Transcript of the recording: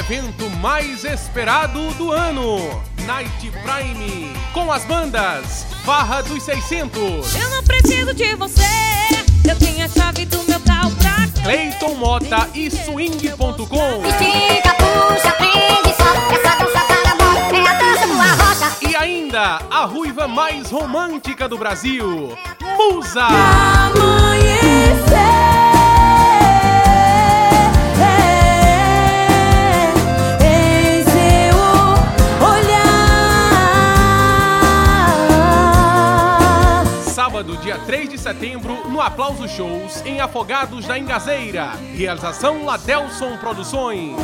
evento mais esperado do ano. Night Prime, com as bandas Farra dos 600. Eu não preciso de você, eu tenho a chave do meu carro pra Cleiton Mota e Swing.com. Estica, puxa, prende, solta, essa dança tá na é a dança do arrocha. E ainda a ruiva mais romântica do Brasil, Musa. em Sábado, dia 3 de setembro, no Aplauso Shows, em Afogados da Engazeira. Realização Ladelson Produções.